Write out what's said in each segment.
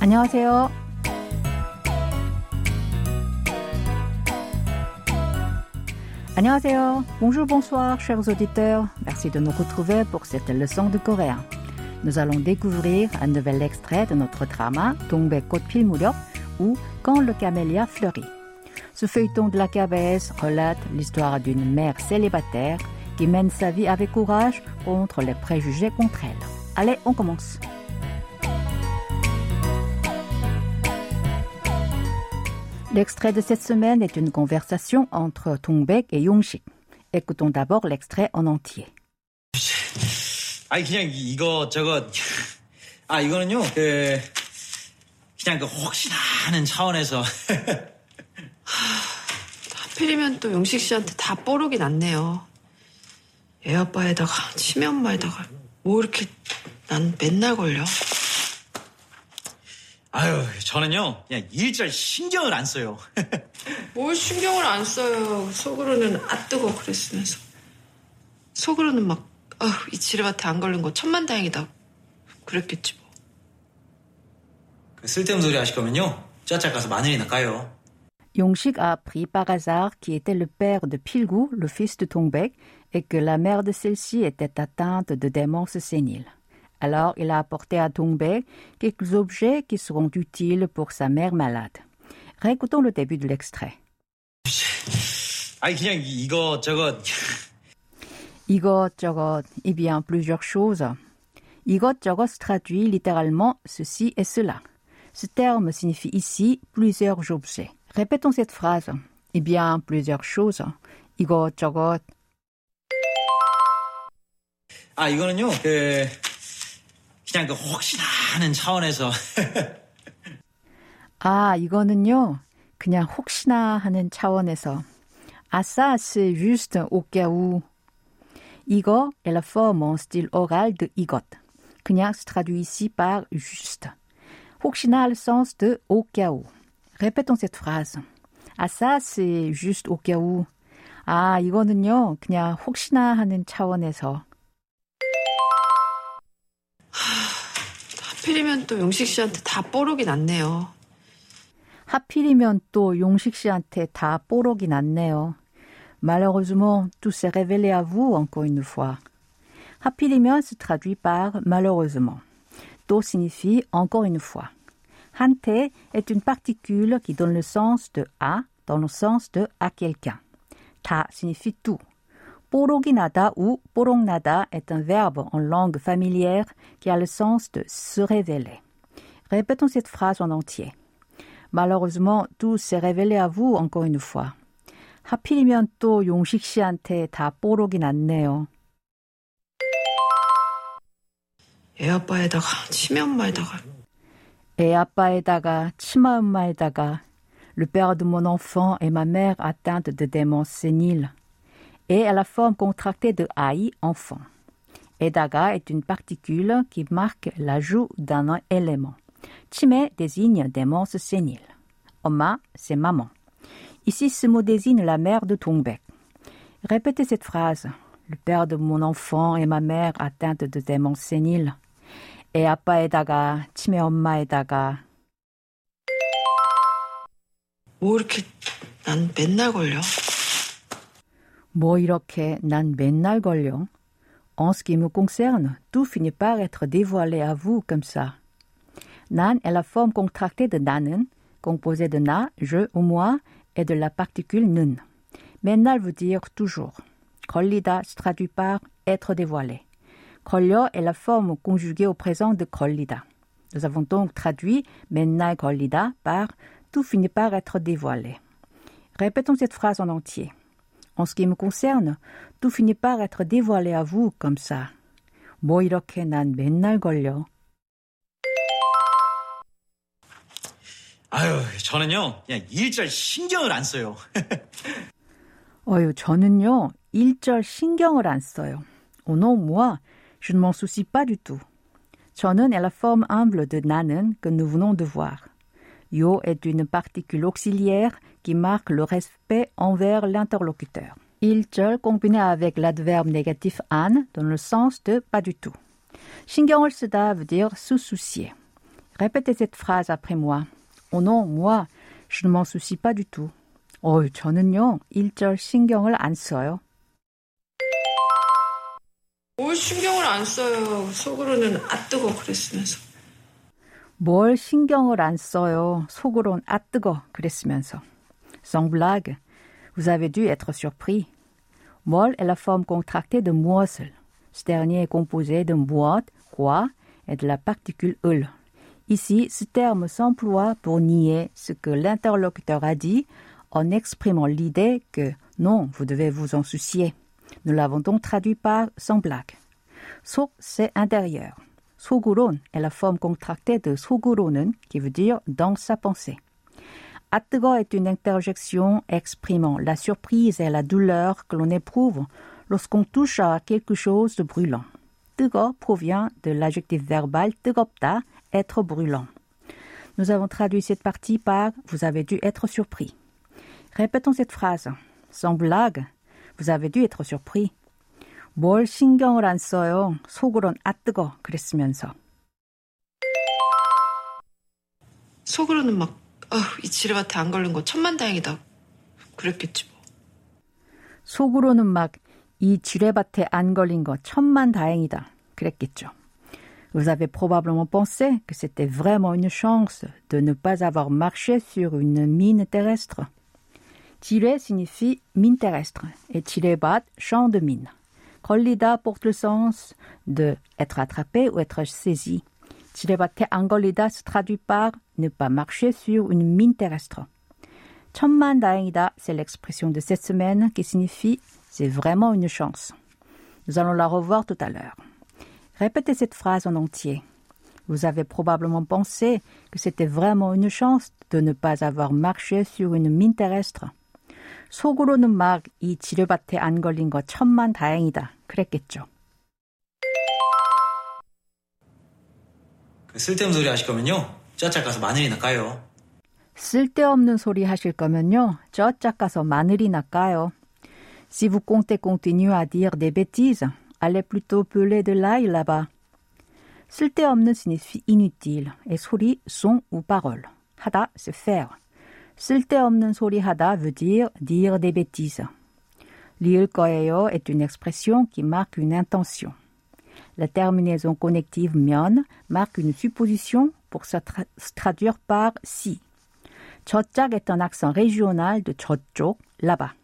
안녕하세요. Annyeonghaseyo. Bonjour, bonsoir, chers auditeurs. Merci de nous retrouver pour cette leçon de coréen. Nous allons découvrir un nouvel extrait de notre drama Dongbekot Pilmuryok ou Quand le camélia fleurit. Ce feuilleton de la KBS relate l'histoire d'une mère célibataire qui mène sa vie avec courage contre les préjugés contre elle. Allez, on commence. L'extrait de cette semaine est une conversation entre Dongbek et Yongshik. Écoutons d'abord l'extrait en entier. 아니 그냥 이거 저거 아 이거는요 그 그냥 그 혹시나 하는 차원에서 하필이면 또 용식 씨한테 다 뽀록이 났네요. 애 아빠에다가 치매 엄마에다가 뭐 이렇게 난 맨날 걸려. 아유 저는요 그냥 일절 신경을 안 써요 뭘 신경을 안 써요. 속으로는 아 뜨거 그랬으면서. 속으로는 막, 아우, 이 지뢰밭에 안 걸린 거 천만 다행이다. 그랬겠지 뭐. 그 쓸데없는 소리 하실 거면요 쩌짝 가서 마늘이나 까요 Yongshik a appris par hasard qui était le père de Pilgu, le fils de Dongbek, et que la mère de celle-ci était atteinte de démence sénile. Alors il a apporté à Dongbek quelques objets qui seront utiles pour sa mère malade. Récoutons le début de l'extrait. 아니 그냥 이거 저거 이것저것, eh bien plusieurs choses. 이것저것 se traduit littéralement ceci et cela. Ce terme signifie ici plusieurs objets. Répétons cette phrase. Eh bien plusieurs choses. 이것저것, 아 이거는요 그 그냥 그 혹시나 하는 차원에서 아, 이거는요, 그냥 혹시나 하는 차원에서. Ah, ça, c'est juste au cas où. 이거 la forme en style oral de 이것. 그냥 se traduit ici par juste. 혹시나 le sens de au cas où. Répétons cette phrase. Ah, ça, c'est juste au cas où. 아, 이거는요, 그냥 혹시나 하는 차원에서. 하필이면 또 용식 씨한테 다 뽀록이 났네요. 하필이면 또 용식 씨한테 다 뽀록이 났네요. Malheureusement, tout s'est révélé à vous encore une fois. 하필이면 se traduit par malheureusement. 또 signifie encore une fois. 한테 est une particule qui donne le sens de à dans le sens de à quelqu'un. 다 signifie tout. 뽀록이 나다 ou 뽀록나다 est un verbe en langue familière qui a le sens de se révéler. Répétons cette phrase en entier. Malheureusement, tout s'est révélé à vous encore une fois. 하필이면 또 용식 씨한테 다 뽀록이 났네요. 애 아빠에다가 치매 엄마에다가 애 아빠에다가 치마 엄마에다가 le père de mon enfant et ma mère atteinte de démence sénile. Et à la forme contractée de AI, enfant. 에다가 est une particule qui marque l'ajout d'un élément. 치매 désigne démence sénile. 엄마, c'est maman. Ici, ce mot désigne la mère de Dongbek. Répétez cette phrase. Le père de mon enfant et ma mère atteinte de démence sénile. 애 아빠에다가 치매 엄마에다가 뭐 이렇게 난 맨날 걸려. 뭐 이렇게 난 맨날 걸려. En ce qui me concerne, tout finit par être dévoilé à vous comme ça. Nan est la forme contractée de 나는, composée de na, je ou moi, et de la particule nun. 맨날 veut dire toujours. 걸리다 se traduit par être dévoilé. 걸려 est la forme conjuguée au présent de 걸리다. Nous avons donc traduit 맨날 걸리다 par tout finit par être dévoilé. Répétons cette phrase en entier. En ce qui me concerne, tout finit par être dévoilé à vous comme ça. 뭐 이렇게 난 맨날 걸려. 아유 저는요 그냥 일절 신경을 안 써요 어유, 저는요, 일절 신경을 안 써요. Oh non, moi, je ne m'en soucie pas du tout. 저는 est la forme humble de 나는 que nous venons de voir. Yo est une particule auxiliaire qui marque le respect envers l'interlocuteur. 일절 combiné avec l'adverbe négatif 안 dans le sens de pas du tout. 신경을 쓰다 veut dire se soucier. Répétez cette phrase après moi. Oh non, moi, je ne m'en soucie pas du tout. 어, 저는요, 일절 신경을 안 써요. 뭘 신경을 안 써요. 속으로는 아 뜨거 그랬으면서. 뭘 신경을 안 써요. 속으론 아 뜨거 그랬으면서. Sans blague, vous avez dû être surpris. Mol est la forme contractée de moissel. Ce dernier est composé d'une boîte, quoi, et de la particule ul. Ici, ce terme s'emploie pour nier ce que l'interlocuteur a dit en exprimant l'idée que non, vous devez vous en soucier. Nous l'avons donc traduit par sans blague. Sok, c'est intérieur. Soguron est la forme contractée de soguronen qui veut dire dans sa pensée. 뜨거 est une interjection exprimant la surprise et la douleur que l'on éprouve lorsqu'on touche à quelque chose de brûlant. 뜨거 provient de l'adjectif verbal 뜨겁다, être brûlant. Nous avons traduit cette partie par vous avez dû être surpris. Répétons cette phrase. Sans blague, vous avez dû être surpris. 뭘 신경을 안 써요. 속으론 아 뜨거 그랬으면서. 속으로는 막, 아, 이 지뢰밭에 안 걸린 거 천만다행이다. 그랬겠지 뭐. 속으로는 막 이 지뢰밭에 안 걸린 거 천만 다행이다. 그랬겠죠. Vous avez probablement pensé que c'était vraiment une chance de ne pas avoir marché sur une mine terrestre. 지뢰 signifie mine terrestre et 지뢰밭 champ de mine. 걸리다 porte le sens de être attrapé ou être saisi. 지뢰밭에 안 걸리다 se traduit par ne pas marcher sur une mine terrestre. 천만 다행이다, c'est l'expression de cette semaine qui signifie c'est vraiment une chance. Nous allons la revoir tout à l'heure. Répétez cette phrase en entier. Vous avez probablement pensé que c'était vraiment une chance de ne pas avoir marché sur une mine terrestre. 속으로는 막 이 지뢰밭에 안 걸린 거 천만 다행이다. 그랬겠죠. 쓸데없는 소리 하실 거면요. 저짝 가서 마늘이나 까요. 쓸데없는 소리 하실 거면요. 저짝 가서 마늘이나 까요. Si vous comptez continuer à dire des bêtises, allez plutôt peler de l'ail là-bas. 쓸데없는 signifie inutile et 소리, son ou parole. 하다, c'est faire. 쓸데없는 소리 하다 veut dire dire des bêtises. 리을 거예요 est une expression qui marque une intention. La terminaison connective 면 marque une supposition pour se, tra- se traduire par si. 저짝 est un accent régional de 저쪽, là-bas.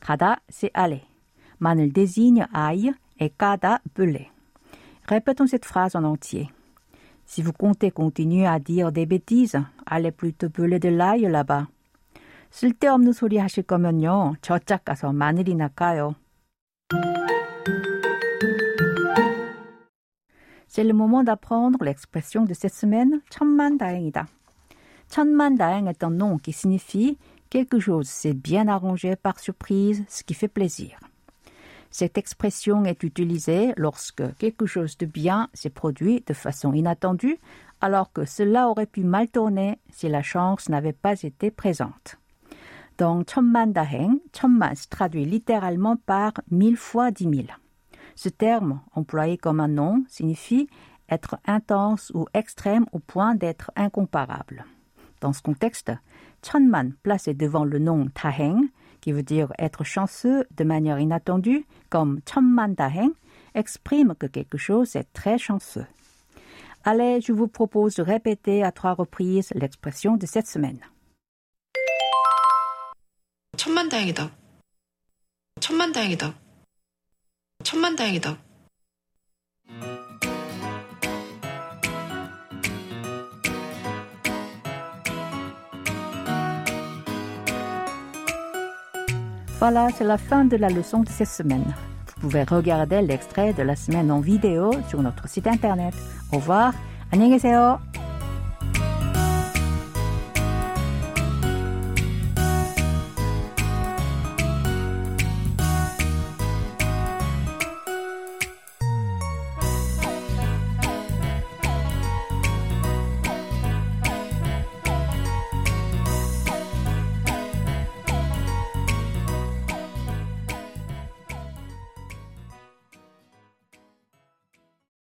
가다, c'est aller. 마늘 désigne aille et 까다, peler. Répétons cette phrase en entier. Si vous comptez continuer à dire des bêtises, allez plutôt peler de l'ail là-bas. 쓸데없는 소리 하실 거면요, 저짝 가서 마늘이나 까요. C'est le moment d'apprendre l'expression de cette semaine, 천만다행이다. 천만다행 est un nom qui signifie quelque chose s'est bien arrangé par surprise, ce qui fait plaisir. Cette expression est utilisée lorsque quelque chose de bien s'est produit de façon inattendue, alors que cela aurait pu mal tourner si la chance n'avait pas été présente. Donc, 천만다행, 천만 se traduit littéralement par mille fois dix mille. Ce terme, employé comme un nom, signifie être intense ou extrême au point d'être incomparable. Dans ce contexte, 천만 placé devant le nom 다행, qui veut dire être chanceux de manière inattendue, comme 천만다행, exprime que quelque chose est très chanceux. Allez, je vous propose de répéter à trois reprises l'expression de cette semaine. 천만다행이다. 천만다행이다. 천만다행이다. Voilà, c'est la fin de la leçon de cette semaine. Vous pouvez regarder l'extrait de la semaine en vidéo sur notre site internet. Au revoir. 안녕히 계세요.